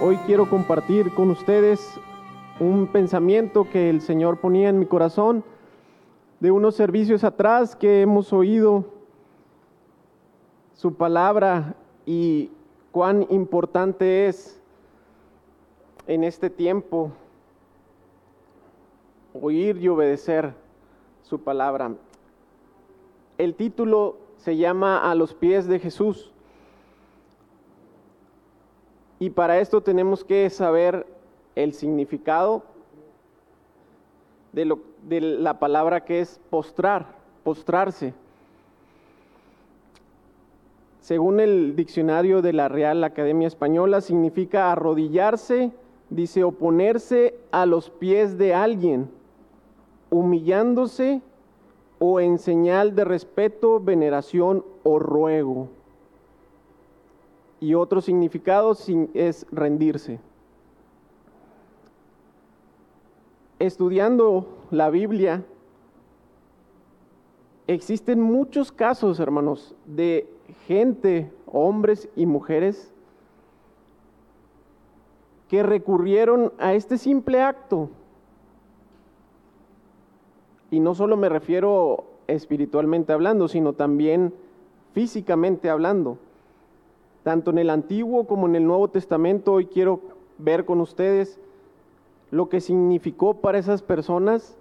Hoy quiero compartir con ustedes un pensamiento que el Señor ponía en mi corazón de unos servicios atrás que hemos oído su palabra y cuán importante es en este tiempo oír y obedecer su palabra. El título se llama A los pies de Jesús. Y para esto tenemos que saber el significado de, lo, de la palabra que es postrar, postrarse. Según el diccionario de la Real Academia Española, significa arrodillarse, dice oponerse a los pies de alguien, humillándose o en señal de respeto, veneración o ruego y otro significado es rendirse. Estudiando la Biblia, existen muchos casos, hermanos, de gente, hombres y mujeres, que recurrieron a este simple acto. Y no solo me refiero espiritualmente hablando, sino también físicamente hablando tanto en el Antiguo como en el Nuevo Testamento. Hoy quiero ver con ustedes lo que significó para esas personas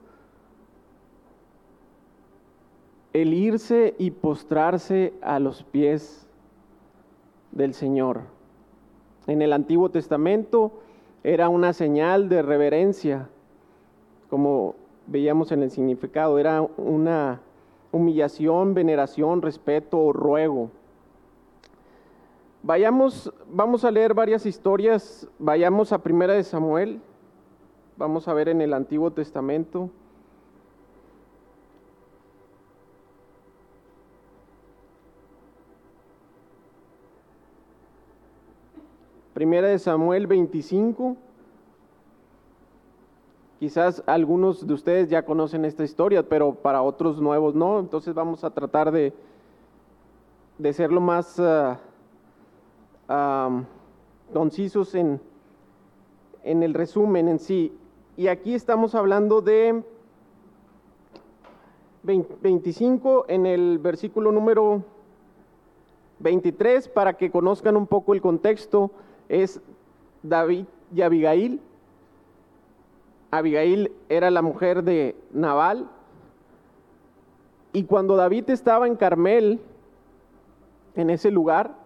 el irse y postrarse a los pies del Señor. En el Antiguo Testamento era una señal de reverencia, como veíamos en el significado, era una humillación, veneración, respeto, ruego. Vayamos, vamos a leer varias historias. Vayamos a Primera de Samuel. Vamos a ver en el Antiguo Testamento. Primera de Samuel 25. Quizás algunos de ustedes ya conocen esta historia, pero para otros nuevos no. Entonces vamos a tratar de, de ser lo más... Concisos en, en el resumen en sí. Y aquí estamos hablando de 25 en el versículo número 23 para que conozcan un poco el contexto. Es David y Abigail. Abigail era la mujer de Nabal. Y cuando David estaba en Carmel, en ese lugar,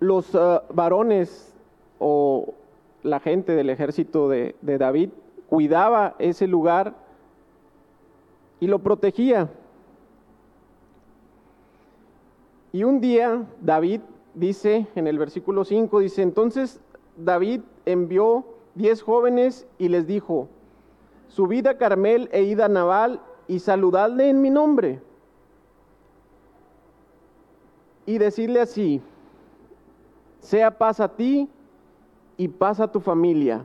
los ah, varones o la gente del ejército de, David cuidaba ese lugar y lo protegía. Y un día David dice en el versículo 5, dice, entonces David envió diez jóvenes y les dijo, subid a Carmel e id a Nabal y saludadle en mi nombre. Y decirle así, sea paz a ti y paz a tu familia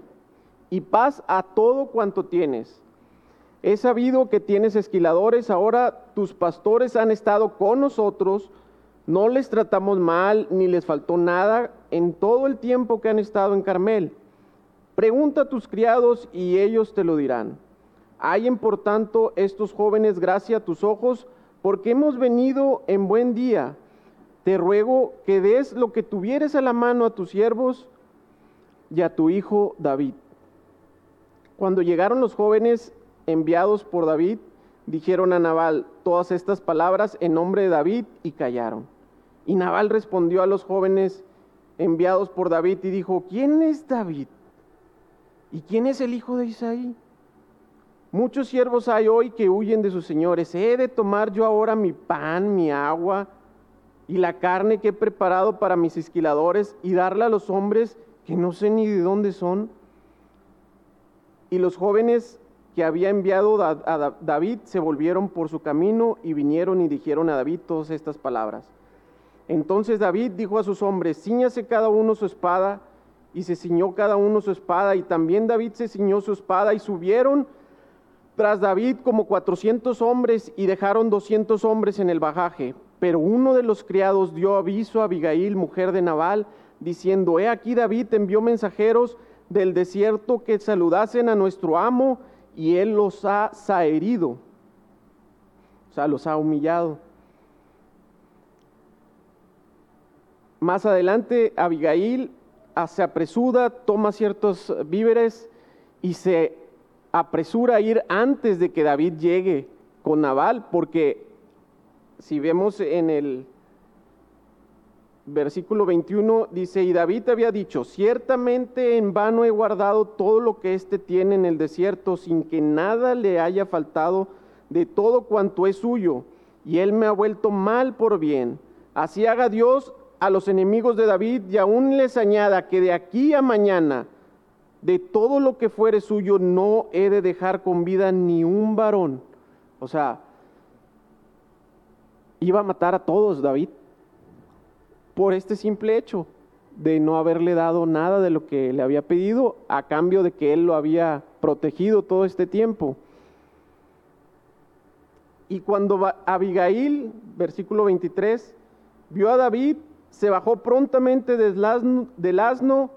y paz a todo cuanto tienes. He sabido que tienes esquiladores, ahora tus pastores han estado con nosotros, no les tratamos mal ni les faltó nada en todo el tiempo que han estado en Carmel. Pregunta a tus criados y ellos te lo dirán. Hayen por tanto estos jóvenes gracia a tus ojos, porque hemos venido en buen día te ruego que des lo que tuvieres a la mano a tus siervos y a tu hijo David. Cuando llegaron los jóvenes enviados por David, dijeron a Nabal todas estas palabras en nombre de David y callaron. Y Nabal respondió a los jóvenes enviados por David y dijo, ¿quién es David? ¿Y quién es el hijo de Isaí? Muchos siervos hay hoy que huyen de sus señores. ¿He de tomar yo ahora mi pan, mi agua? Y la carne que he preparado para mis esquiladores y darla a los hombres que no sé ni de dónde son. Y los jóvenes que había enviado a David se volvieron por su camino y vinieron y dijeron a David todas estas palabras. Entonces David dijo a sus hombres, ciñase cada uno su espada, y se ciñó cada uno su espada, y también David se ciñó su espada, y subieron tras David como cuatrocientos hombres, y dejaron doscientos hombres en el bajaje. Pero uno de los criados dio aviso a Abigail, mujer de Nabal, diciendo, he aquí David envió mensajeros del desierto que saludasen a nuestro amo y él los ha saherido, o sea, los ha humillado. Más adelante, Abigail se apresura, toma ciertos víveres y se apresura a ir antes de que David llegue con Nabal, porque si vemos en el versículo 21 dice, y David había dicho, ciertamente en vano he guardado todo lo que éste tiene en el desierto, sin que nada le haya faltado de todo cuanto es suyo, y él me ha vuelto mal por bien. Así haga Dios a los enemigos de David y aún les añada que de aquí a mañana, de todo lo que fuere suyo, no he de dejar con vida ni un varón. O sea, iba a matar a todos David por este simple hecho de no haberle dado nada de lo que le había pedido a cambio de que él lo había protegido todo este tiempo. Y cuando Abigail, versículo 23, vio a David, se bajó prontamente del asno, del asno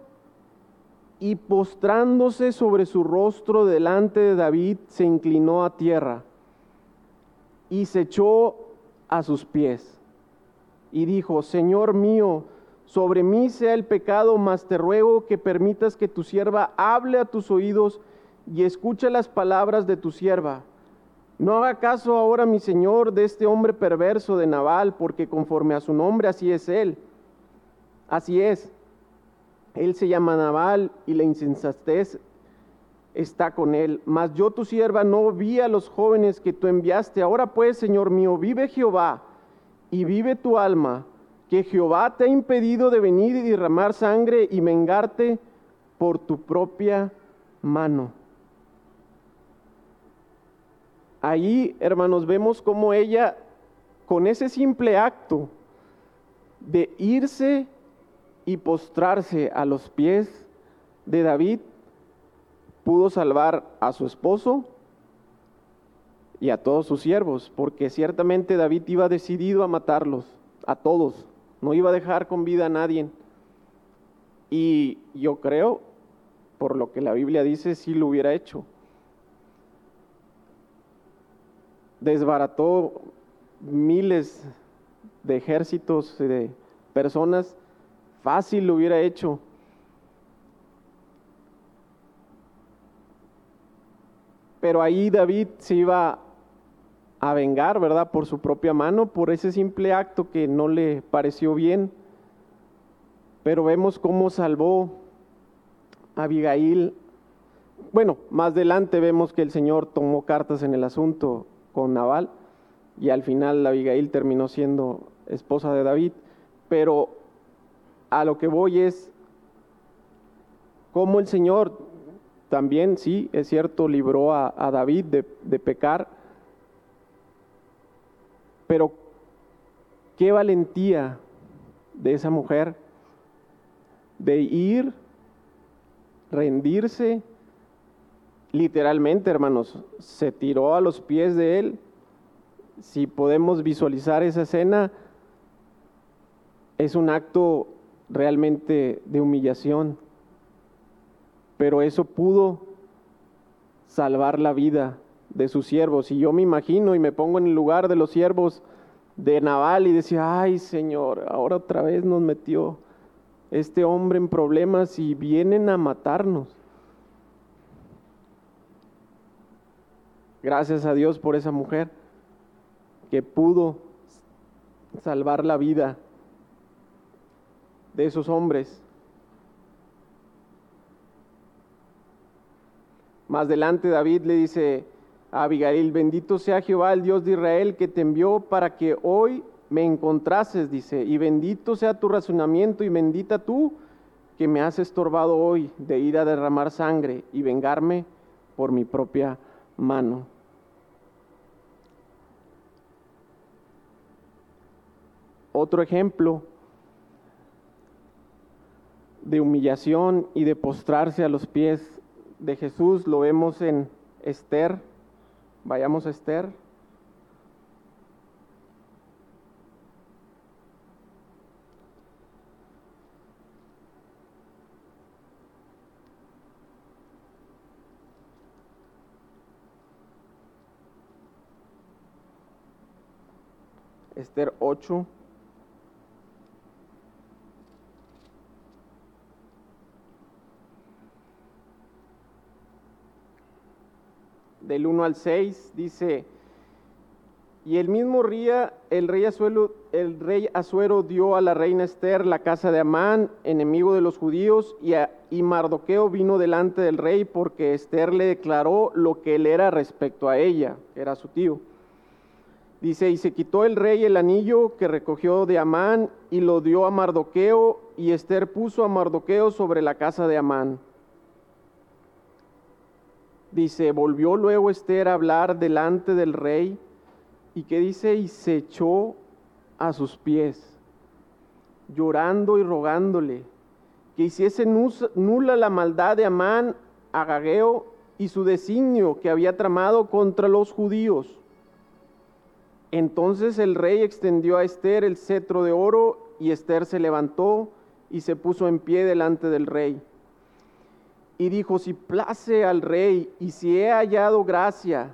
y postrándose sobre su rostro delante de David, se inclinó a tierra y se echó a sus pies y dijo, Señor mío, sobre mí sea el pecado, mas te ruego que permitas que tu sierva hable a tus oídos y escuche las palabras de tu sierva. No haga caso ahora, mi Señor, de este hombre perverso de Nabal, porque conforme a su nombre así es él. Así es. Él se llama Nabal y la insensatez está con él. Mas yo, tu sierva, no vi a los jóvenes que tú enviaste. Ahora pues, Señor mío, vive Jehová y vive tu alma, que Jehová te ha impedido de venir y derramar sangre y vengarte por tu propia mano. Ahí, hermanos, vemos cómo ella, con ese simple acto de irse y postrarse a los pies de David, pudo salvar a su esposo, y a todos sus siervos, porque ciertamente David iba decidido a matarlos, a todos, no iba a dejar con vida a nadie. Y yo creo, por lo que la Biblia dice, sí lo hubiera hecho. Desbarató miles de ejércitos de personas, fácil lo hubiera hecho. Pero ahí David se iba a vengar, ¿verdad? Por su propia mano, por ese simple acto que no le pareció bien. Pero vemos cómo salvó a Abigail. Bueno, más adelante vemos que el Señor tomó cartas en el asunto con Naval y al final Abigail terminó siendo esposa de David. Pero a lo que voy es cómo el Señor también, sí, es cierto, libró a, David de, pecar, pero qué valentía de esa mujer de ir, rendirse, literalmente, hermanos, se tiró a los pies de él. Si podemos visualizar esa escena, es un acto realmente de humillación, pero eso pudo salvar la vida de sus siervos. Y yo me imagino y me pongo en el lugar de los siervos de Naval y decía, ay Señor, ahora otra vez nos metió este hombre en problemas y vienen a matarnos. Gracias a Dios por esa mujer que pudo salvar la vida de esos hombres. Más adelante David le dice, Abigail, bendito sea Jehová, el Dios de Israel, que te envió para que hoy me encontrases, dice, y bendito sea tu razonamiento y bendita tú que me has estorbado hoy de ir a derramar sangre y vengarme por mi propia mano. Otro ejemplo de humillación y de postrarse a los pies de Jesús lo vemos en Esther. Vayamos a Esther. Esther 8. Del 1 al 6 dice, y el mismo día el rey, rey Azuero dio a la reina Esther la casa de Amán, enemigo de los judíos, y, y Mardoqueo vino delante del rey porque Esther le declaró lo que él era respecto a ella, que era su tío. Dice, y se quitó el rey el anillo que recogió de Amán y lo dio a Mardoqueo, y Esther puso a Mardoqueo sobre la casa de Amán. Dice, volvió luego Esther a hablar delante del rey y que dice, y se echó a sus pies, llorando y rogándole que hiciese nula la maldad de Amán, Agageo y su designio que había tramado contra los judíos. Entonces el rey extendió a Esther el cetro de oro y Esther se levantó y se puso en pie delante del rey. Y dijo, si place al rey y si he hallado gracia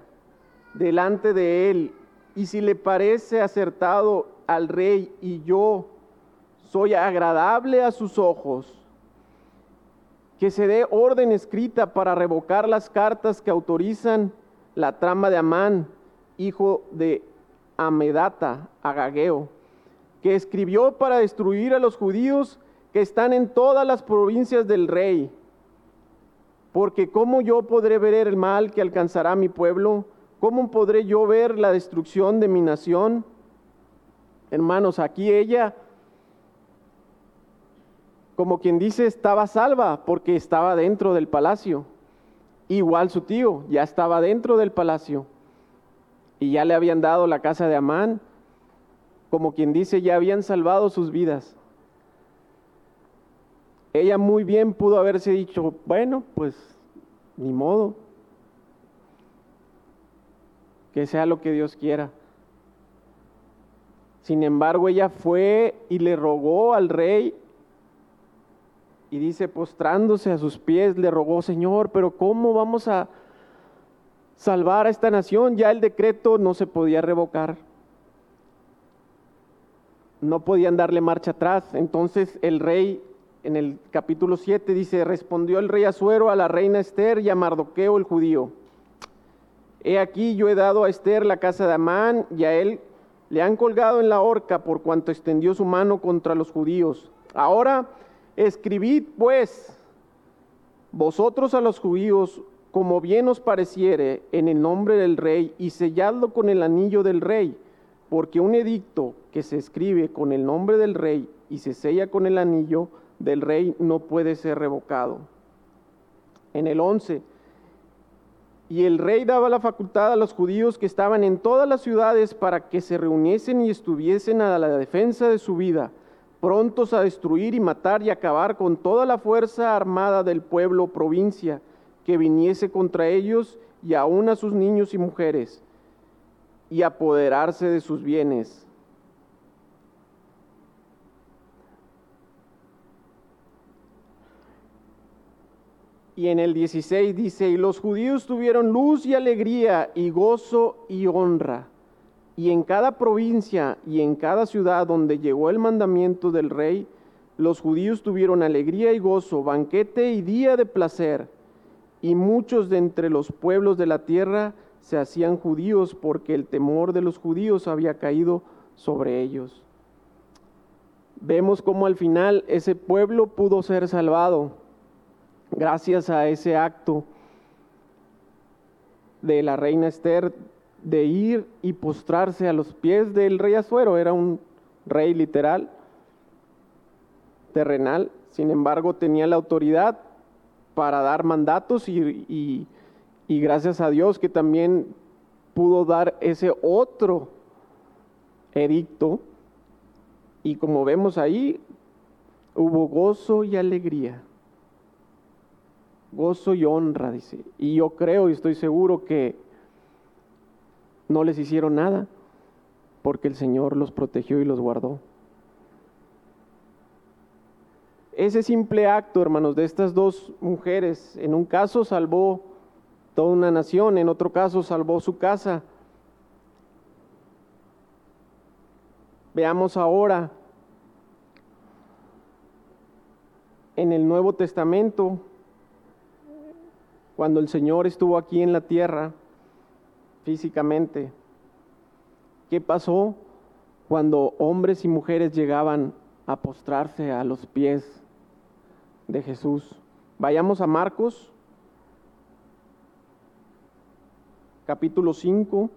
delante de él y si le parece acertado al rey y yo soy agradable a sus ojos, que se dé orden escrita para revocar las cartas que autorizan la trama de Amán, hijo de Amedata, Agageo, que escribió para destruir a los judíos que están en todas las provincias del rey. Porque ¿cómo yo podré ver el mal que alcanzará mi pueblo? ¿Cómo podré yo ver la destrucción de mi nación? Hermanos, aquí ella, como quien dice, estaba salva porque estaba dentro del palacio. Igual su tío, ya estaba dentro del palacio. Y ya le habían dado la casa de Amán. Como quien dice, ya habían salvado sus vidas. Ella muy bien pudo haberse dicho, bueno, pues ni modo, que sea lo que Dios quiera. Sin embargo, ella fue y le rogó al rey y dice, postrándose a sus pies, le rogó, Señor, pero ¿cómo vamos a salvar a esta nación? Ya el decreto no se podía revocar. No podían darle marcha atrás. Entonces el rey, en el capítulo 7, dice, respondió el rey Azuero a la reina Esther y a Mardoqueo el judío. He aquí yo he dado a Esther la casa de Amán y a él le han colgado en la horca por cuanto extendió su mano contra los judíos. Ahora escribid pues vosotros a los judíos como bien os pareciere en el nombre del rey y selladlo con el anillo del rey, porque un edicto que se escribe con el nombre del rey y se sella con el anillo del rey no puede ser revocado. En el 11 y el rey daba la facultad a los judíos que estaban en todas las ciudades para que se reuniesen y estuviesen a la defensa de su vida, prontos a destruir y matar y acabar con toda la fuerza armada del pueblo provincia que viniese contra ellos y aun a sus niños y mujeres, y apoderarse de sus bienes Y en el 16 dice, y los judíos tuvieron luz y alegría y gozo y honra. Y en cada provincia y en cada ciudad donde llegó el mandamiento del rey, los judíos tuvieron alegría y gozo, banquete y día de placer. Y muchos de entre los pueblos de la tierra se hacían judíos porque el temor de los judíos había caído sobre ellos. Vemos cómo al final ese pueblo pudo ser salvado gracias a ese acto de la reina Esther de ir y postrarse a los pies del rey Azuero, era un rey literal, terrenal, sin embargo tenía la autoridad para dar mandatos y, y gracias a Dios que también pudo dar ese otro edicto. Y como vemos ahí, hubo gozo y alegría gozo y honra, dice. Y yo creo y estoy seguro que no les hicieron nada, porque el Señor los protegió y los guardó. Ese simple acto, hermanos, de estas dos mujeres, en un caso salvó toda una nación, en otro caso salvó su casa. Veamos ahora en el Nuevo Testamento, cuando el Señor estuvo aquí en la tierra físicamente, ¿qué pasó cuando hombres y mujeres llegaban a postrarse a los pies de Jesús? Vayamos a Marcos, capítulo 5.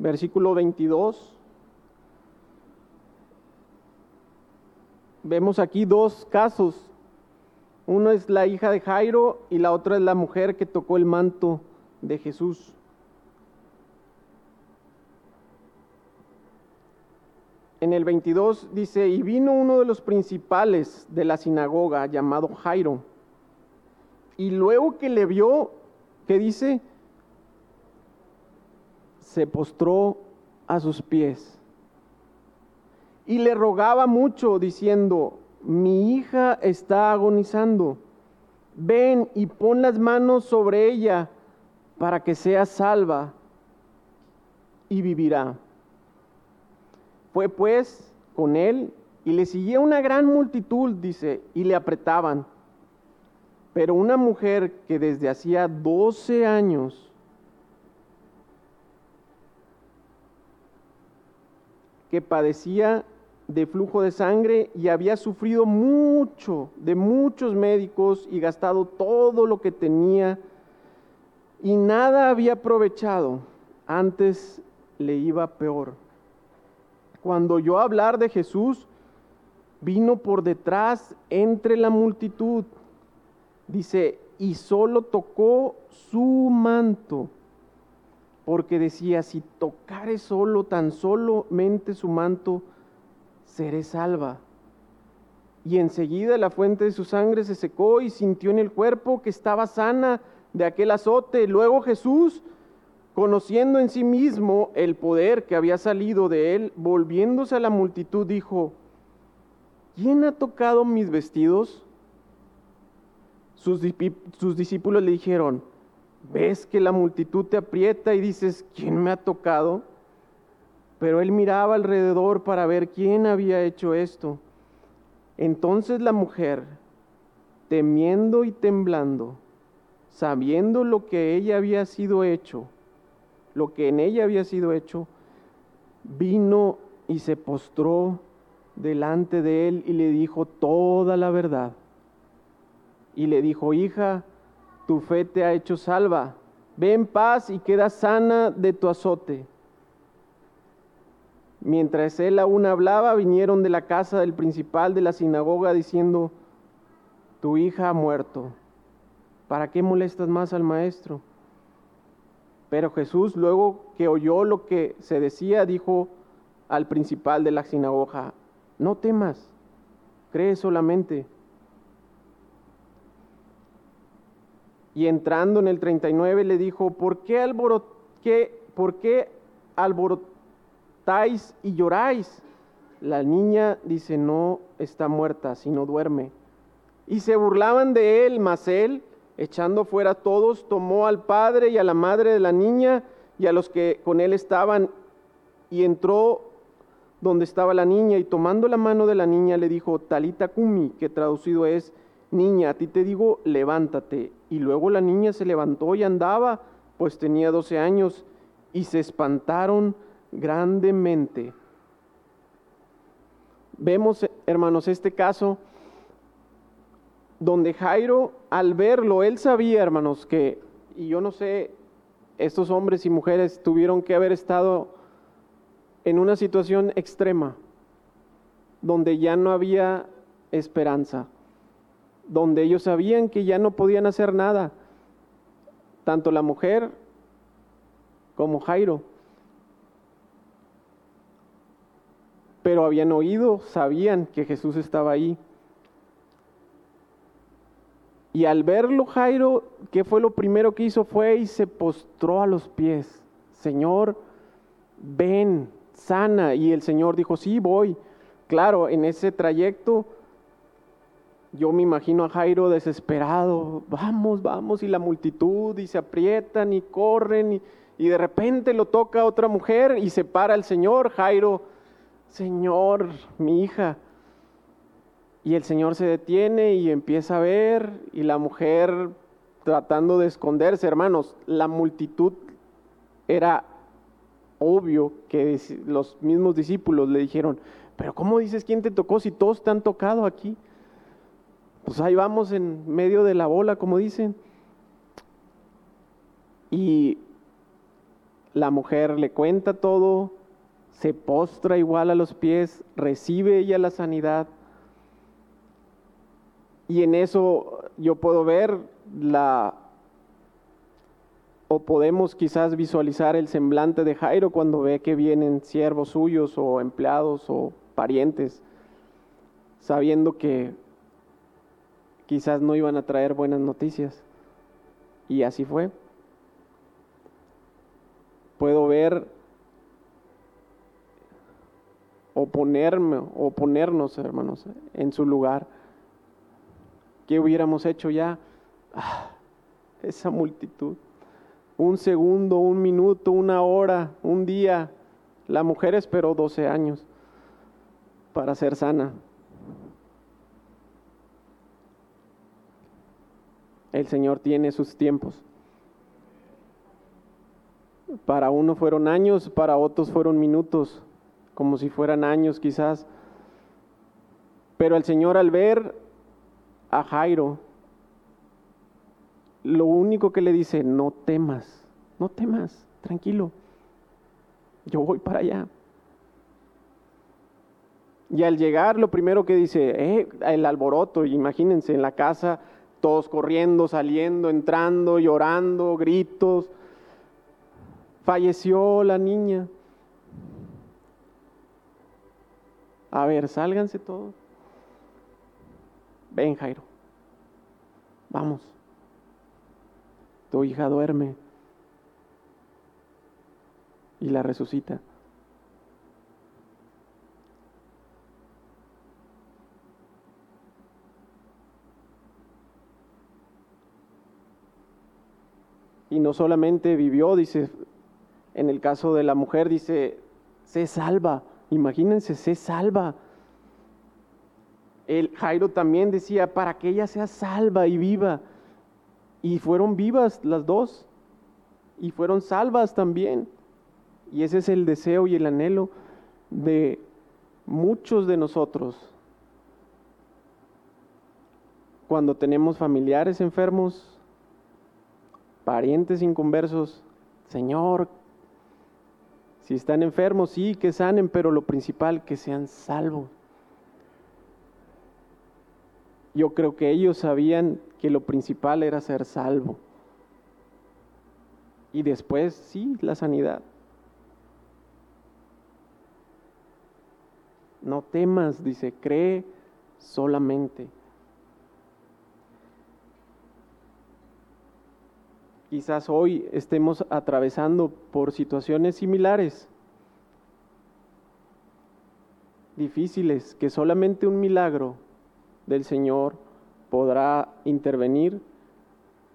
Versículo 22. Vemos aquí dos casos. Uno es la hija de Jairo y la otra es la mujer que tocó el manto de Jesús. En el 22 dice, y vino uno de los principales de la sinagoga llamado Jairo. Y luego que le vio, ¿qué dice? Se postró a sus pies y le rogaba mucho diciendo, mi hija está agonizando, ven y pon las manos sobre ella para que sea salva y vivirá. Fue pues con él y le seguía una gran multitud, dice, y le apretaban. Pero una mujer que desde hacía 12 años que padecía de flujo de sangre y había sufrido mucho de muchos médicos y gastado todo lo que tenía y nada había aprovechado. Antes le iba peor. Cuando oyó hablar de Jesús, vino por detrás entre la multitud. Dice, y solo tocó su manto porque decía, si tocare solo, tan solamente su manto, seré salva. Y enseguida la fuente de su sangre se secó y sintió en el cuerpo que estaba sana de aquel azote. Luego Jesús, conociendo en sí mismo el poder que había salido de él, volviéndose a la multitud, dijo, ¿quién ha tocado mis vestidos? Sus, sus discípulos le dijeron, ves que la multitud te aprieta y dices, ¿quién me ha tocado? Pero él miraba alrededor para ver quién había hecho esto. Entonces la mujer, temiendo y temblando, sabiendo lo que ella había sido hecho, lo que en ella había sido hecho, vino y se postró delante de él y le dijo toda la verdad. Y le dijo, hija, tu fe te ha hecho salva. Ve en paz y queda sana de tu azote. Mientras él aún hablaba, vinieron de la casa del principal de la sinagoga diciendo, tu hija ha muerto. ¿Para qué molestas más al maestro? Pero Jesús, luego que oyó lo que se decía, dijo al principal de la sinagoga, no temas, cree solamente. Y entrando en el 39 le dijo, ¿por qué, ¿por qué alborotáis y lloráis? La niña dice, no está muerta, sino duerme. Y se burlaban de él, mas él, echando fuera a todos, tomó al padre y a la madre de la niña y a los que con él estaban, y entró donde estaba la niña, y tomando la mano de la niña le dijo, Talita Kumi, que traducido es, niña, a ti te digo, levántate. Y luego la niña se levantó y andaba, pues tenía 12 años, y se espantaron grandemente. Vemos, hermanos, este caso donde Jairo, al verlo, él sabía, hermanos, que, y yo no sé, estos hombres y mujeres tuvieron que haber estado en una situación extrema, donde ya no había esperanza donde ellos sabían que ya no podían hacer nada, tanto la mujer como Jairo. Pero habían oído, sabían que Jesús estaba ahí. Y al verlo Jairo, ¿qué fue lo primero que hizo? Fue y se postró a los pies. Señor, ven, sana. Y el Señor dijo, sí, voy. Claro, en ese trayecto yo me imagino a Jairo desesperado, vamos, vamos, y la multitud, y se aprietan y corren, y, de repente lo toca otra mujer y se para el Señor, Jairo, Señor, mi hija. Y el Señor se detiene y empieza a ver, y la mujer tratando de esconderse, hermanos, la multitud era obvio que los mismos discípulos le dijeron, pero ¿cómo dices quién te tocó si todos te han tocado aquí? Pues ahí vamos en medio de la bola, como dicen. Y la mujer le cuenta todo, se postra igual a los pies, recibe ella la sanidad. Y en eso yo puedo ver la o podemos quizás visualizar el semblante de Jairo cuando ve que vienen siervos suyos o empleados o parientes, sabiendo que quizás no iban a traer buenas noticias. Y así fue. Puedo ver o ponerme o ponernos, hermanos, en su lugar. ¿Qué hubiéramos hecho ya? Ah, esa multitud un segundo, un minuto, una hora, un día. La mujer esperó 12 años para ser sana. El Señor tiene sus tiempos. Para uno fueron años, para otros fueron minutos, como si fueran años quizás. Pero el Señor al ver a Jairo, lo único que le dice, no temas, no temas, tranquilo, yo voy para allá. Y al llegar, lo primero que dice, eh, el alboroto, imagínense en la casa, todos corriendo, saliendo, entrando, llorando, gritos. Falleció la niña. A ver, sálganse todos. Ven, Jairo. Vamos tu hija duerme y la resucita. Y no solamente vivió, dice, en el caso de la mujer, dice, se salva. Imagínense, se salva. El Jairo también decía, para que ella sea salva y viva. Y fueron vivas las dos. Y fueron salvas también. Y ese es el deseo y el anhelo de muchos de nosotros. Cuando tenemos familiares enfermos, parientes inconversos, Señor, si están enfermos, sí, que sanen, pero lo principal, que sean salvos. Yo creo que ellos sabían que lo principal era ser salvo. Y después, sí, la sanidad. No temas, dice, cree solamente. Quizás hoy estemos atravesando por situaciones similares, difíciles, que solamente un milagro del Señor podrá intervenir,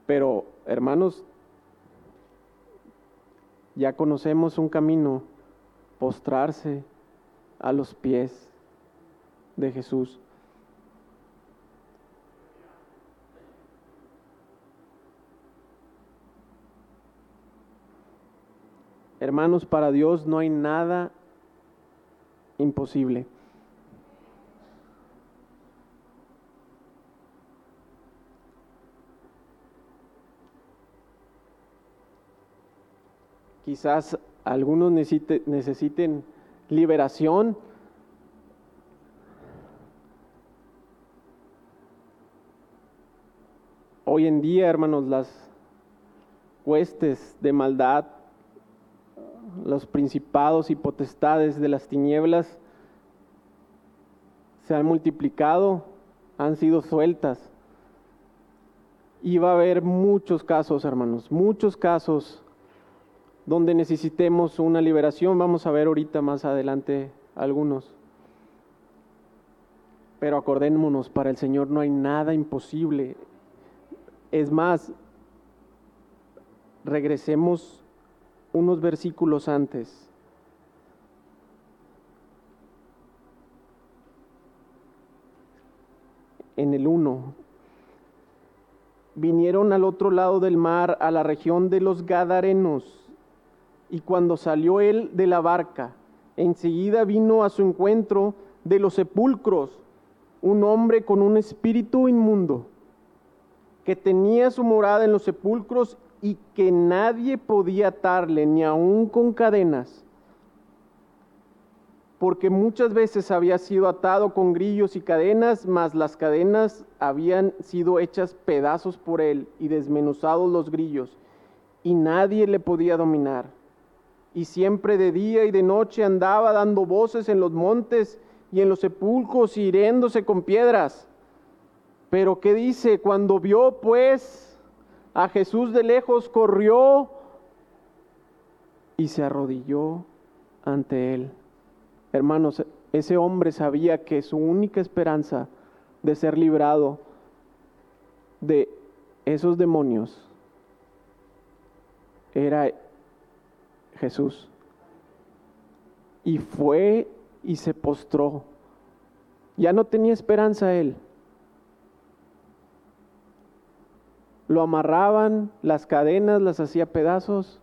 pero hermanos, ya conocemos un camino, postrarse a los pies de Jesús. Hermanos, para Dios no hay nada imposible. Quizás algunos necesiten liberación. Hoy en día, hermanos, las huestes de maldad, los principados y potestades de las tinieblas se han multiplicado, han sido sueltas. Y va a haber muchos casos, hermanos, muchos casos donde necesitemos una liberación. Vamos a ver ahorita más adelante algunos. Pero acordémonos, para el Señor no hay nada imposible. Es más, regresemos unos versículos antes. En el 1, vinieron al otro lado del mar, a la región de los Gadarenos, y cuando salió él de la barca, enseguida vino a su encuentro de los sepulcros un hombre con un espíritu inmundo, que tenía su morada en los sepulcros y que nadie podía atarle, ni aun con cadenas, porque muchas veces había sido atado con grillos y cadenas, mas las cadenas habían sido hechas pedazos por él y desmenuzados los grillos, y nadie le podía dominar. Y siempre de día y de noche andaba dando voces en los montes y en los sepulcros, hiriéndose con piedras. Pero ¿qué dice? Cuando vio pues a Jesús de lejos, corrió y se arrodilló ante él. Hermanos, ese hombre sabía que su única esperanza de ser librado de esos demonios era Jesús. Y fue y se postró. Ya no tenía esperanza él. Lo amarraban, las cadenas las hacía pedazos,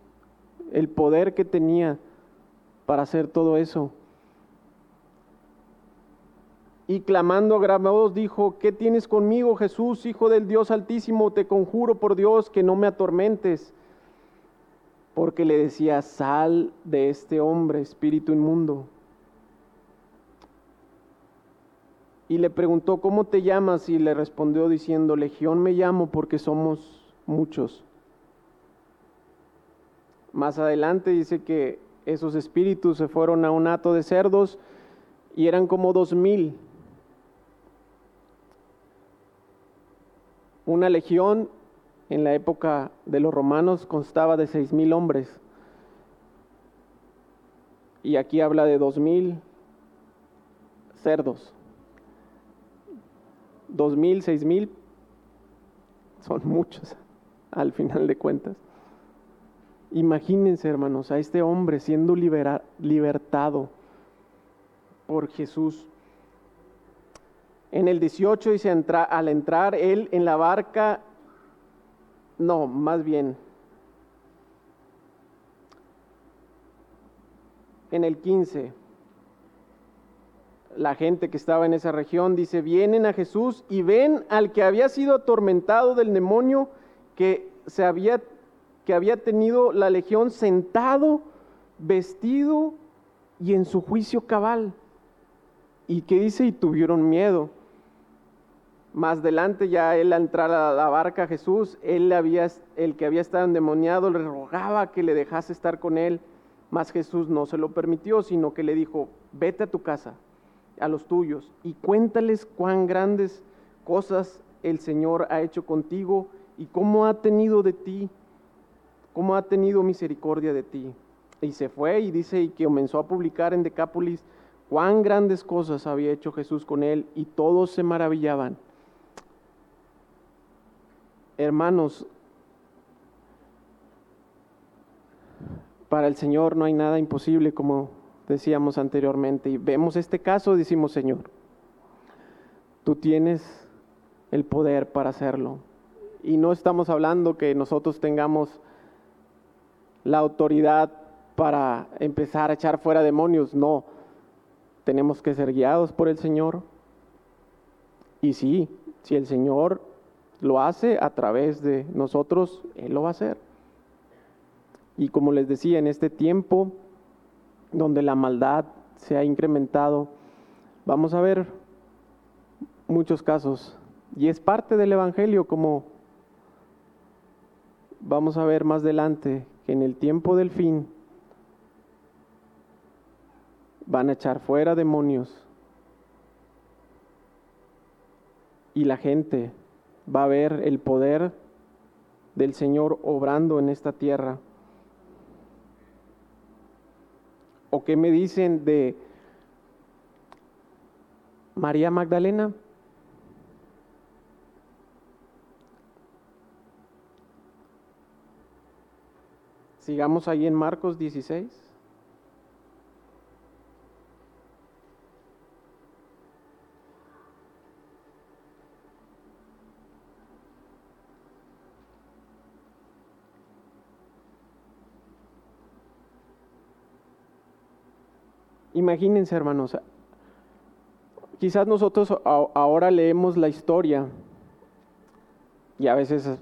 el poder que tenía para hacer todo eso y clamando a gran voz dijo, ¿qué tienes conmigo, Jesús, Hijo del Dios Altísimo? Te conjuro por Dios que no me atormentes. Porque le decía, sal de este hombre, espíritu inmundo. Y le preguntó, ¿cómo te llamas? Y le respondió diciendo, Legión me llamo porque somos muchos. Más adelante dice que esos espíritus se fueron a un hato de cerdos y eran como dos mil Una legión en la época de los romanos constaba de seis mil hombres. Y aquí habla de dos mil cerdos. Dos mil, seis mil, son muchos al final de cuentas. Imagínense, hermanos, a este hombre siendo libertado por Jesús. En el 18 dice, al entrar él en la barca, no, más bien, en el 15, la gente que estaba en esa región dice, vienen a Jesús y ven al que había sido atormentado del demonio, que, se había, que había tenido la legión sentado, vestido y en su juicio cabal. Y que dice, y tuvieron miedo. Más adelante ya él al entrar a la barca Jesús, él había, el que había estado endemoniado le rogaba que le dejase estar con él, mas Jesús no se lo permitió, sino que le dijo, vete a tu casa, a los tuyos, y cuéntales cuán grandes cosas el Señor ha hecho contigo y cómo ha tenido de ti, cómo ha tenido misericordia de ti. Y se fue y dice, y que comenzó a publicar en Decápolis cuán grandes cosas había hecho Jesús con él, y todos se maravillaban hermanos, para el Señor no hay nada imposible, como decíamos anteriormente. Y vemos este caso, decimos, Señor, tú tienes el poder para hacerlo. Y no estamos hablando que nosotros tengamos la autoridad para empezar a echar fuera demonios, no. Tenemos que ser guiados por el Señor. Y sí, si el Señor lo hace a través de nosotros, Él lo va a hacer. Y como les decía, en este tiempo donde la maldad se ha incrementado, vamos a ver muchos casos. Y es parte del Evangelio, como vamos a ver más adelante, que en el tiempo del fin van a echar fuera demonios. Y la gente va a ver el poder del Señor obrando en esta tierra. ¿O qué me dicen de María Magdalena? Sigamos ahí en Marcos 16. Imagínense, hermanos, quizás nosotros ahora leemos la historia y a veces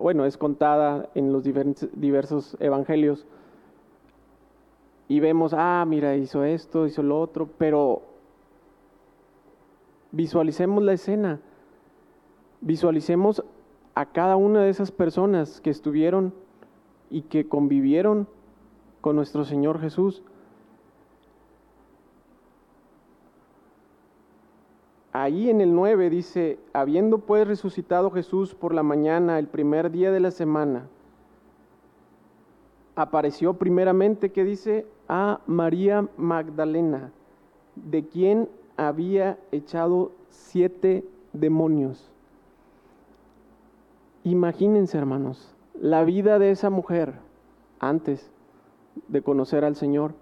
bueno, es contada en los diversos evangelios y vemos, ah, mira, hizo esto, hizo lo otro, pero visualicemos la escena, visualicemos a cada una de esas personas que estuvieron y que convivieron con nuestro Señor Jesús. Ahí en el 9 dice, habiendo pues resucitado Jesús por la mañana, el primer día de la semana, apareció primeramente, que dice, a María Magdalena, de quien había echado siete demonios. Imagínense, hermanos, la vida de esa mujer antes de conocer al Señor.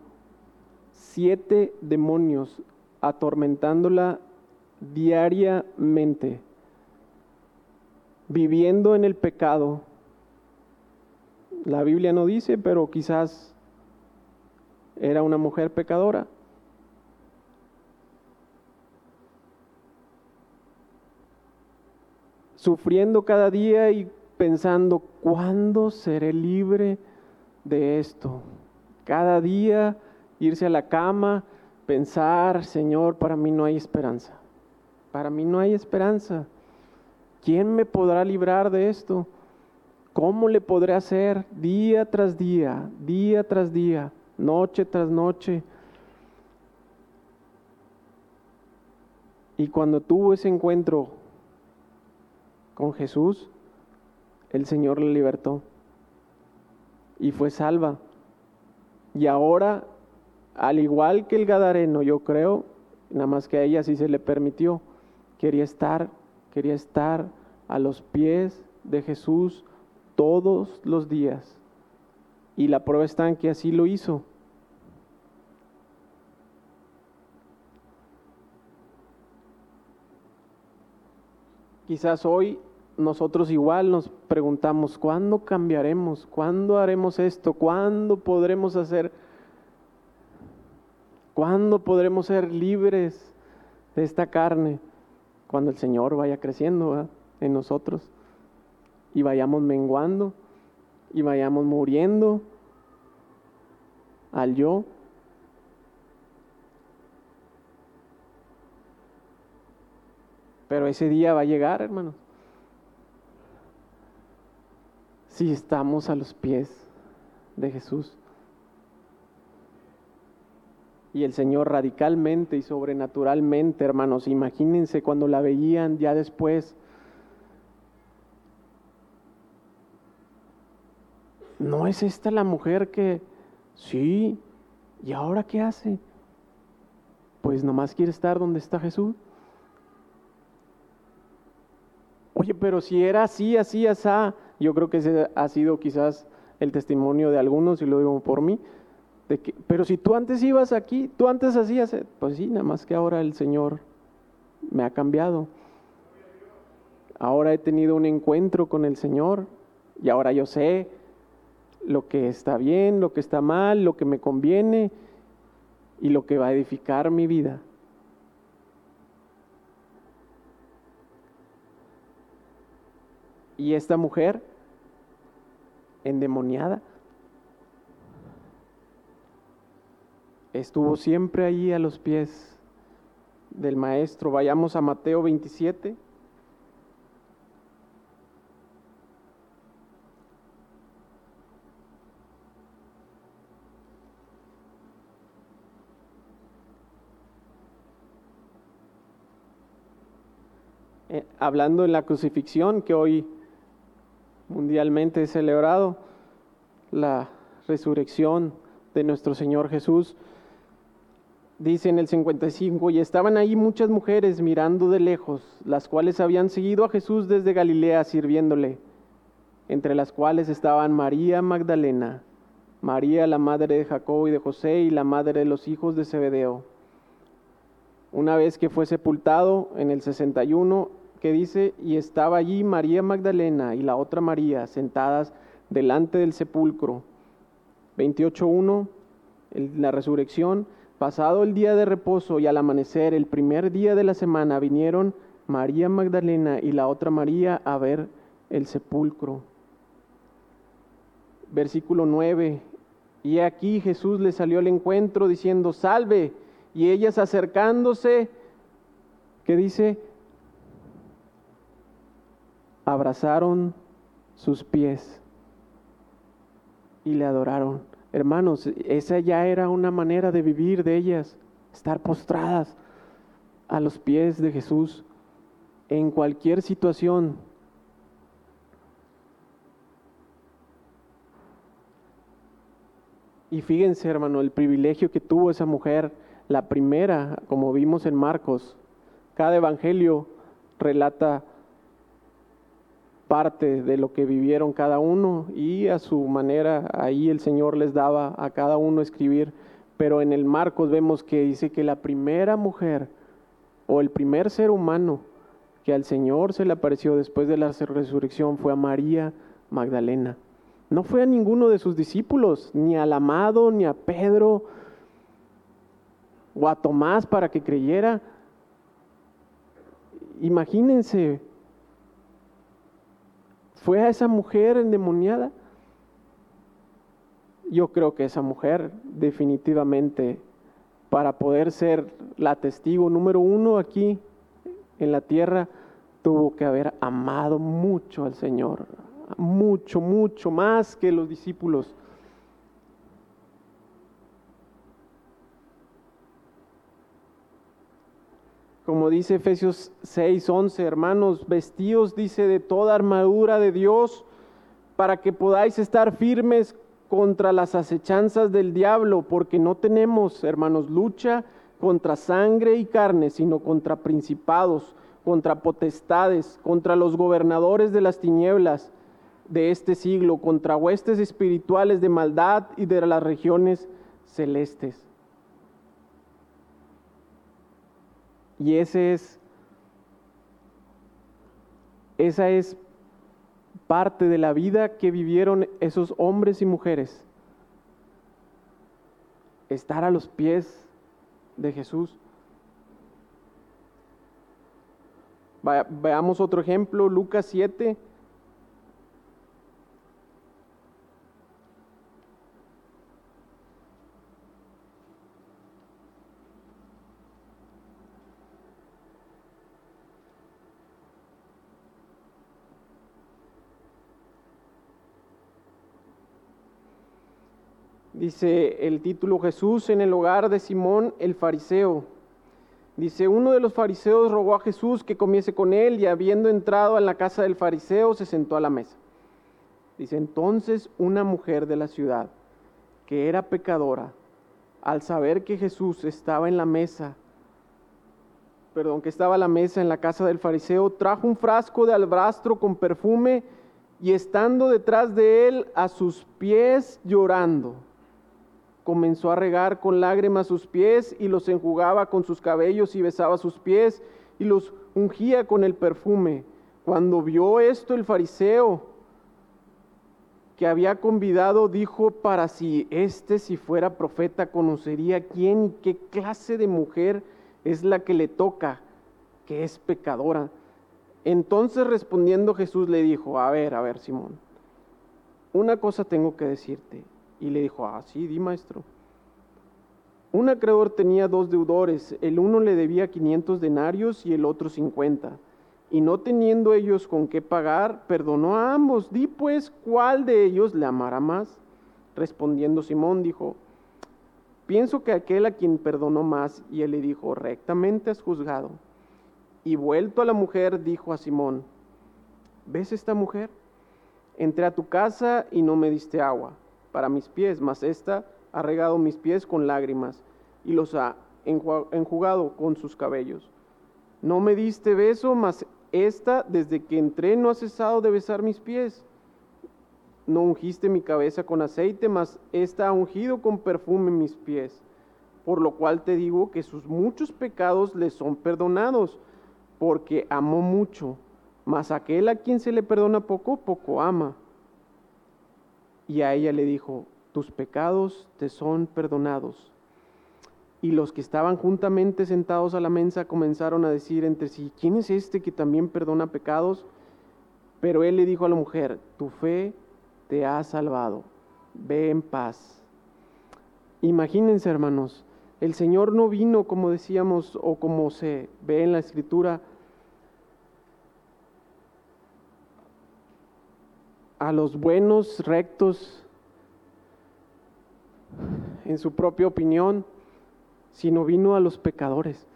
Siete demonios atormentándola diariamente, viviendo en el pecado. La Biblia no dice, pero quizás era una mujer pecadora. Sufriendo cada día y pensando, ¿cuándo seré libre de esto? Cada día irse a la cama, pensar, Señor, para mí no hay esperanza. Para mí no hay esperanza. ¿Quién me podrá librar de esto? ¿Cómo le podré hacer día tras día, día tras día, noche tras noche? Y cuando tuvo ese encuentro con Jesús, el Señor le libertó y fue salva. Y ahora, al igual que el Gadareno, yo creo, nada más que a ella sí se le permitió, quería estar, quería estar a los pies de Jesús todos los días. Y la prueba está en que así lo hizo. Quizás hoy nosotros igual nos preguntamos, ¿cuándo cambiaremos? ¿Cuándo haremos esto? ¿Cuándo podremos hacer? ¿Cuándo podremos ser libres de esta carne? Cuando el Señor vaya creciendo en nosotros y vayamos menguando y vayamos muriendo al yo. Pero ese día va a llegar, hermanos. Si estamos a los pies de Jesús. Y el Señor radicalmente y sobrenaturalmente, hermanos, imagínense cuando la veían ya después. ¿No es esta la mujer que, sí, ¿y ahora qué hace? Pues nomás quiere estar donde está Jesús. Oye, pero si era así, así, así, yo creo que ese ha sido quizás el testimonio de algunos, y lo digo por mí, pero si tú antes ibas aquí, tú antes hacías, eh, pues sí, nada más que ahora el Señor me ha cambiado. Ahora he tenido un encuentro con el Señor y ahora yo sé lo que está bien, lo que está mal, lo que me conviene y lo que va a edificar mi vida. Y esta mujer endemoniada estuvo siempre allí a los pies del Maestro. Vayamos a Mateo 27. Eh, hablando en la crucifixión que hoy mundialmente es celebrado, la resurrección de nuestro Señor Jesús. Dice en el 55, y estaban ahí muchas mujeres mirando de lejos, las cuales habían seguido a Jesús desde Galilea sirviéndole, entre las cuales estaban María Magdalena, María la madre de Jacob y de José y la madre de los hijos de Zebedeo. Una vez que fue sepultado en el 61, que dice, y estaba allí María Magdalena y la otra María sentadas delante del sepulcro. 28.1, la resurrección. Pasado el día de reposo y al amanecer, el primer día de la semana, vinieron María Magdalena y la otra María a ver el sepulcro. Versículo 9. Y aquí Jesús le salió al encuentro diciendo, salve. Y ellas acercándose, que dice, abrazaron sus pies y le adoraron. Hermanos, esa ya era una manera de vivir de ellas, estar postradas a los pies de Jesús en cualquier situación. Y fíjense, hermano, el privilegio que tuvo esa mujer, la primera, como vimos en Marcos. Cada evangelio relata parte de lo que vivieron cada uno y a su manera ahí el Señor les daba a cada uno escribir. Pero en el Marcos vemos que dice que la primera mujer o el primer ser humano que al Señor se le apareció después de la resurrección fue a María Magdalena. No fue a ninguno de sus discípulos, ni al amado, ni a Pedro o a Tomás para que creyera. Imagínense, ¿Fue a esa mujer endemoniada? Yo creo que esa mujer definitivamente para poder ser la testigo número uno aquí en la tierra, tuvo que haber amado mucho al Señor, mucho, mucho más que los discípulos. Como dice Efesios 6, 11, hermanos, vestidos, dice, de toda armadura de Dios, para que podáis estar firmes contra las acechanzas del diablo, porque no tenemos, hermanos, lucha contra sangre y carne, sino contra principados, contra potestades, contra los gobernadores de las tinieblas de este siglo, contra huestes espirituales de maldad y de las regiones celestes. Y ese es, esa es parte de la vida que vivieron esos hombres y mujeres. Estar a los pies de Jesús. Veamos otro ejemplo, Lucas 7, Dice el título Jesús en el hogar de Simón el fariseo. Dice, uno de los fariseos rogó a Jesús que comiese con él y habiendo entrado en la casa del fariseo se sentó a la mesa. Dice, entonces una mujer de la ciudad, que era pecadora, al saber que Jesús estaba en la mesa, perdón, que estaba a la mesa en la casa del fariseo, trajo un frasco de albrastro con perfume y estando detrás de él a sus pies llorando comenzó a regar con lágrimas sus pies y los enjugaba con sus cabellos y besaba sus pies y los ungía con el perfume. Cuando vio esto el fariseo que había convidado, dijo para si este si fuera profeta conocería quién y qué clase de mujer es la que le toca, que es pecadora. Entonces respondiendo Jesús le dijo, a ver, a ver Simón, una cosa tengo que decirte y le dijo, ah, sí, di maestro. Un acreedor tenía dos deudores, el uno le debía 500 denarios y el otro 50. Y no teniendo ellos con qué pagar, perdonó a ambos. Di pues, ¿cuál de ellos le amará más? Respondiendo Simón dijo, pienso que aquel a quien perdonó más. Y él le dijo, rectamente has juzgado. Y vuelto a la mujer, dijo a Simón, ¿ves esta mujer? Entré a tu casa y no me diste agua para mis pies, mas esta ha regado mis pies con lágrimas y los ha enjugado con sus cabellos. No me diste beso, mas esta desde que entré no ha cesado de besar mis pies. No ungiste mi cabeza con aceite, mas esta ha ungido con perfume mis pies. Por lo cual te digo que sus muchos pecados le son perdonados, porque amó mucho. Mas aquel a quien se le perdona poco, poco ama. Y a ella le dijo, tus pecados te son perdonados. Y los que estaban juntamente sentados a la mesa comenzaron a decir entre sí, ¿quién es este que también perdona pecados? Pero él le dijo a la mujer, tu fe te ha salvado, ve en paz. Imagínense hermanos, el Señor no vino como decíamos o como se ve en la escritura, a los buenos, rectos, en su propia opinión, sino vino a los pecadores,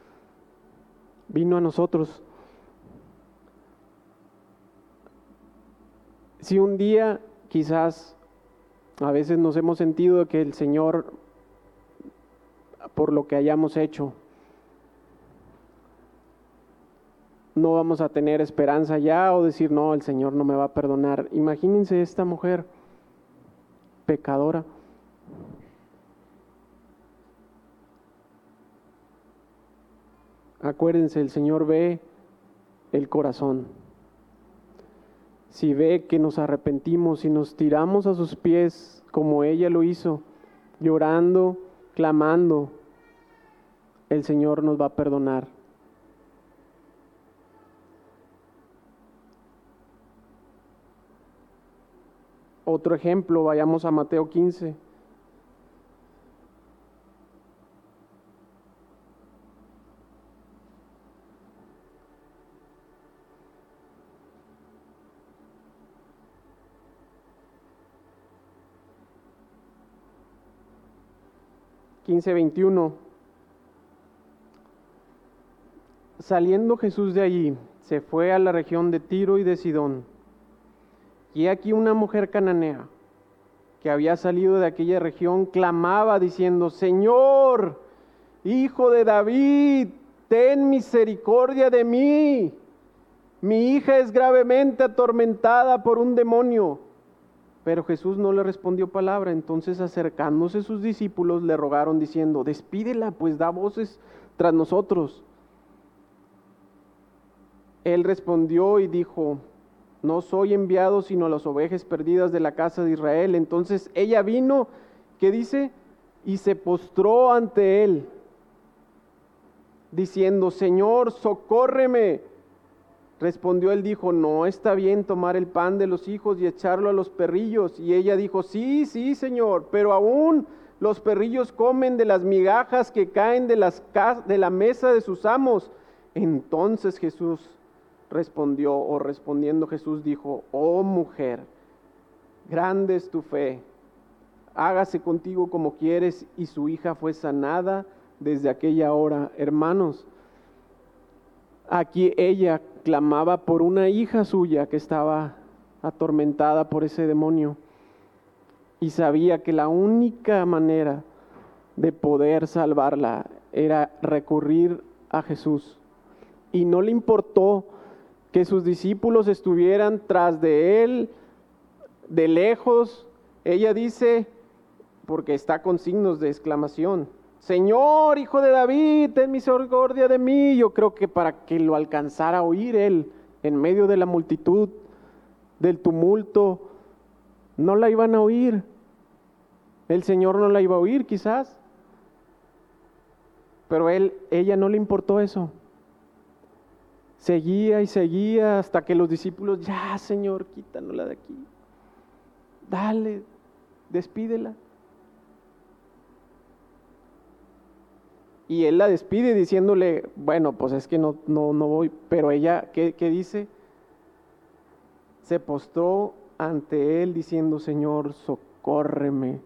vino a nosotros. Si un día quizás a veces nos hemos sentido que el Señor, por lo que hayamos hecho, no vamos a tener esperanza ya o decir, no, el Señor no me va a perdonar. Imagínense esta mujer pecadora. Acuérdense, el Señor ve el corazón. Si ve que nos arrepentimos y nos tiramos a sus pies como ella lo hizo, llorando, clamando, el Señor nos va a perdonar. Otro ejemplo, vayamos a Mateo 15. Quince veintiuno. Saliendo Jesús de allí, se fue a la región de Tiro y de Sidón y aquí una mujer cananea que había salido de aquella región clamaba diciendo, Señor, hijo de David, ten misericordia de mí. Mi hija es gravemente atormentada por un demonio. Pero Jesús no le respondió palabra. Entonces acercándose sus discípulos le rogaron diciendo, despídela, pues da voces tras nosotros. Él respondió y dijo, no soy enviado sino a las ovejas perdidas de la casa de Israel. Entonces ella vino, que dice, y se postró ante él, diciendo, Señor, socórreme. Respondió él, dijo, no está bien tomar el pan de los hijos y echarlo a los perrillos. Y ella dijo, sí, sí, Señor, pero aún los perrillos comen de las migajas que caen de, las, de la mesa de sus amos. Entonces Jesús respondió o respondiendo Jesús dijo, oh mujer, grande es tu fe, hágase contigo como quieres y su hija fue sanada desde aquella hora. Hermanos, aquí ella clamaba por una hija suya que estaba atormentada por ese demonio y sabía que la única manera de poder salvarla era recurrir a Jesús. Y no le importó que sus discípulos estuvieran tras de él, de lejos. Ella dice, porque está con signos de exclamación, Señor, hijo de David, ten misericordia de mí. Yo creo que para que lo alcanzara a oír él en medio de la multitud, del tumulto, no la iban a oír. El Señor no la iba a oír quizás. Pero él, ella no le importó eso. Seguía y seguía hasta que los discípulos, ya Señor, quítanosla de aquí. Dale, despídela. Y él la despide diciéndole, bueno, pues es que no, no, no voy. Pero ella, ¿qué, ¿qué dice? Se postró ante él diciendo, Señor, socórreme.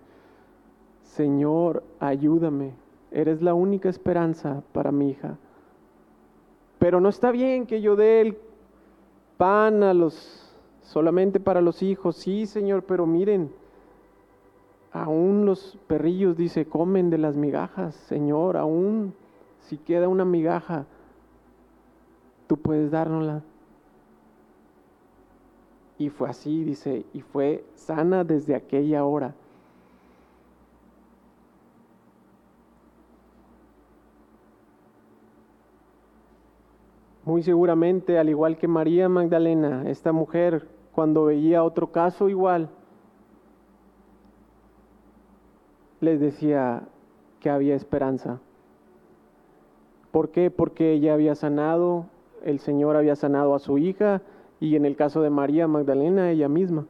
Señor, ayúdame. Eres la única esperanza para mi hija. Pero no está bien que yo dé el pan a los solamente para los hijos. Sí, Señor, pero miren, aún los perrillos, dice, comen de las migajas, Señor, aún si queda una migaja, tú puedes dárnosla. Y fue así, dice, y fue sana desde aquella hora. Muy seguramente, al igual que María Magdalena, esta mujer, cuando veía otro caso igual, les decía que había esperanza. ¿Por qué? Porque ella había sanado, el Señor había sanado a su hija y en el caso de María Magdalena, ella misma.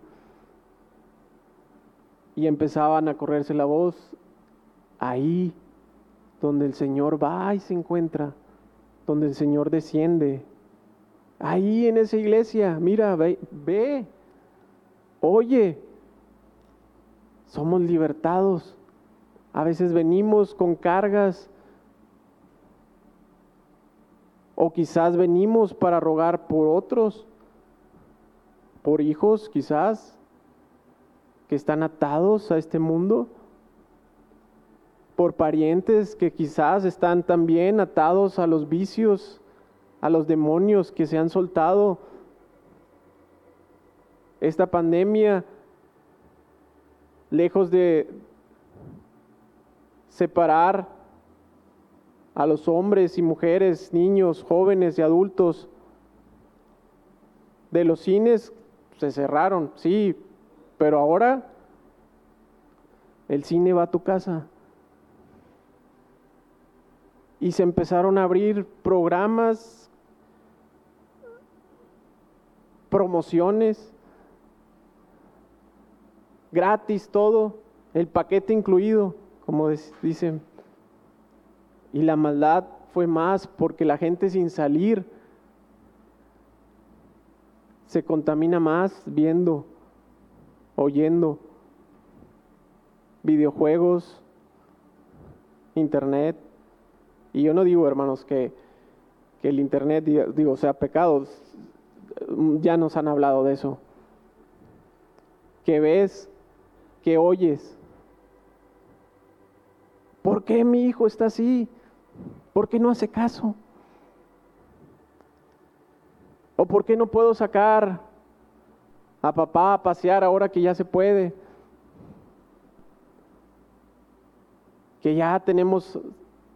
Y empezaban a correrse la voz ahí donde el Señor va y se encuentra donde el Señor desciende. Ahí en esa iglesia, mira, ve, ve, oye, somos libertados. A veces venimos con cargas o quizás venimos para rogar por otros, por hijos quizás que están atados a este mundo por parientes que quizás están también atados a los vicios, a los demonios que se han soltado. Esta pandemia, lejos de separar a los hombres y mujeres, niños, jóvenes y adultos de los cines, se cerraron, sí, pero ahora el cine va a tu casa y se empezaron a abrir programas, promociones, gratis todo, el paquete incluido, como dicen. Y la maldad fue más porque la gente sin salir se contamina más viendo, oyendo videojuegos, internet. Y yo no digo, hermanos, que, el Internet, digo, sea pecado. Ya nos han hablado de eso. Que ves, que oyes. ¿Por qué mi hijo está así? ¿Por qué no hace caso? ¿O por qué no puedo sacar a papá a pasear ahora que ya se puede? Que ya tenemos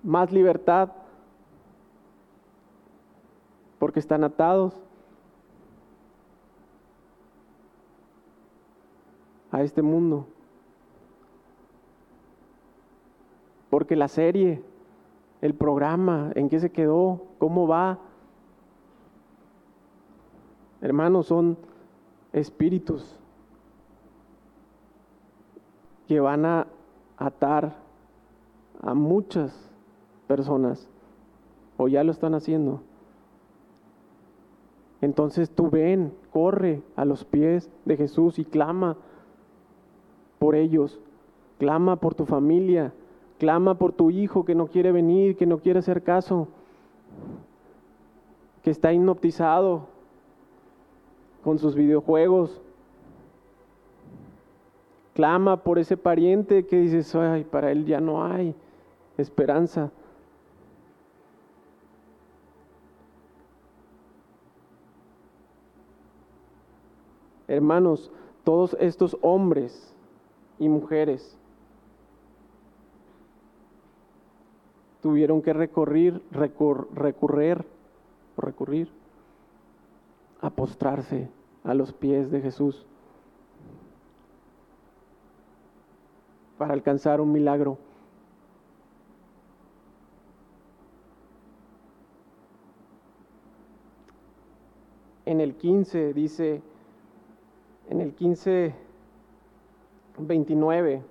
más libertad porque están atados a este mundo. Porque la serie, el programa, en qué se quedó, cómo va. Hermanos, son espíritus que van a atar a muchas personas o ya lo están haciendo. Entonces tú ven, corre a los pies de Jesús y clama por ellos, clama por tu familia, clama por tu hijo que no quiere venir, que no quiere hacer caso, que está hipnotizado con sus videojuegos. Clama por ese pariente que dices, ay, para él ya no hay esperanza. Hermanos, todos estos hombres y mujeres tuvieron que recorrer, recurrir, recurrir a postrarse a los pies de Jesús para alcanzar un milagro. En el 15 dice, en el 15, 29.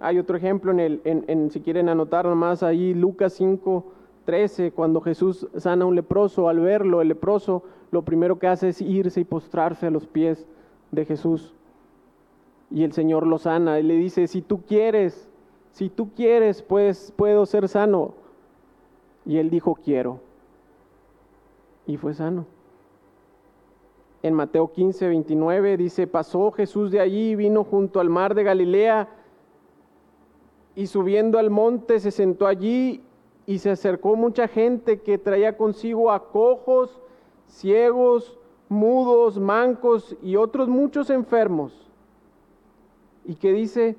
Hay otro ejemplo en el, si quieren anotar nomás ahí, Lucas 5, 13, cuando Jesús sana a un leproso, al verlo, el leproso, lo primero que hace es irse y postrarse a los pies de Jesús. Y el Señor lo sana y le dice, si tú quieres, si tú quieres, pues puedo ser sano. Y él dijo, quiero. Y fue sano en Mateo 15, 29, dice, pasó Jesús de allí, vino junto al mar de Galilea y subiendo al monte se sentó allí y se acercó mucha gente que traía consigo a cojos, ciegos, mudos, mancos y otros muchos enfermos. Y que dice,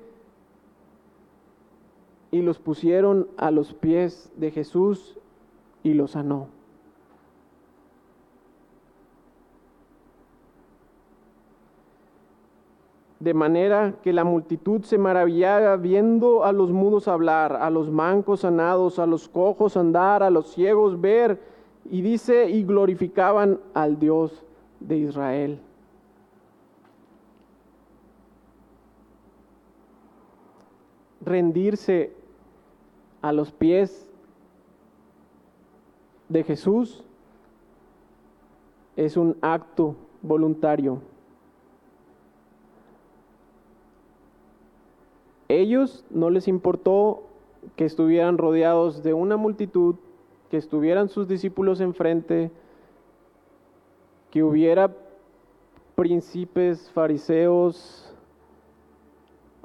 y los pusieron a los pies de Jesús y los sanó. De manera que la multitud se maravillaba viendo a los mudos hablar, a los mancos sanados, a los cojos andar, a los ciegos ver, y dice, y glorificaban al Dios de Israel. Rendirse a los pies de Jesús es un acto voluntario. Ellos no les importó que estuvieran rodeados de una multitud, que estuvieran sus discípulos enfrente, que hubiera príncipes, fariseos,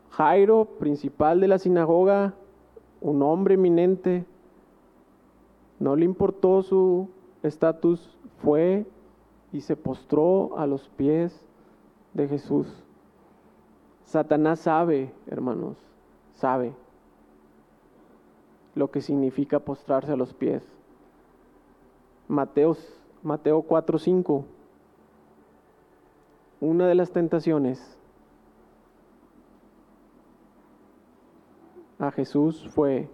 Jairo, principal de la sinagoga, un hombre eminente, no le importó su estatus, fue y se postró a los pies de Jesús. Satanás sabe, hermanos, sabe lo que significa postrarse a los pies. Mateos, Mateo 4:5. Una de las tentaciones a Jesús fue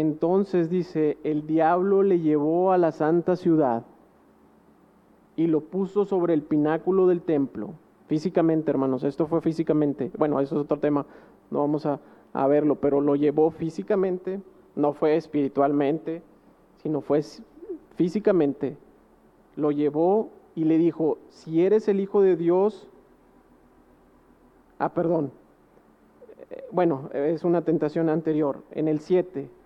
Entonces dice, el diablo le llevó a la santa ciudad y lo puso sobre el pináculo del templo. Físicamente, hermanos, esto fue físicamente. Bueno, eso es otro tema, no vamos a, a verlo, pero lo llevó físicamente, no fue espiritualmente, sino fue físicamente. Lo llevó y le dijo, si eres el Hijo de Dios, ah, perdón, eh, bueno, es una tentación anterior, en el 7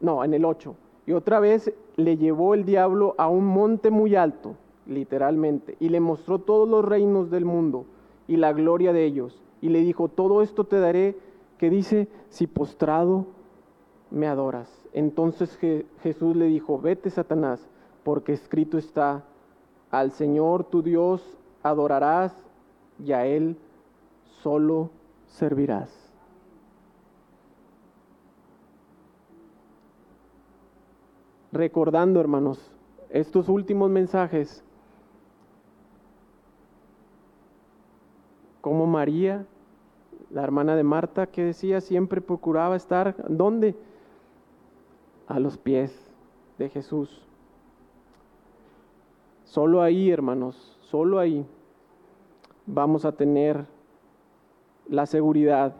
no, en el 8. Y otra vez le llevó el diablo a un monte muy alto, literalmente, y le mostró todos los reinos del mundo y la gloria de ellos. Y le dijo, todo esto te daré, que dice, si postrado me adoras. Entonces Jesús le dijo, vete Satanás, porque escrito está, al Señor tu Dios adorarás y a Él solo servirás. Recordando, hermanos, estos últimos mensajes, como María, la hermana de Marta, que decía siempre procuraba estar, ¿dónde? A los pies de Jesús. Solo ahí, hermanos, solo ahí vamos a tener la seguridad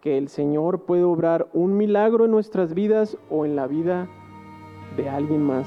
que el Señor puede obrar un milagro en nuestras vidas o en la vida de alguien más.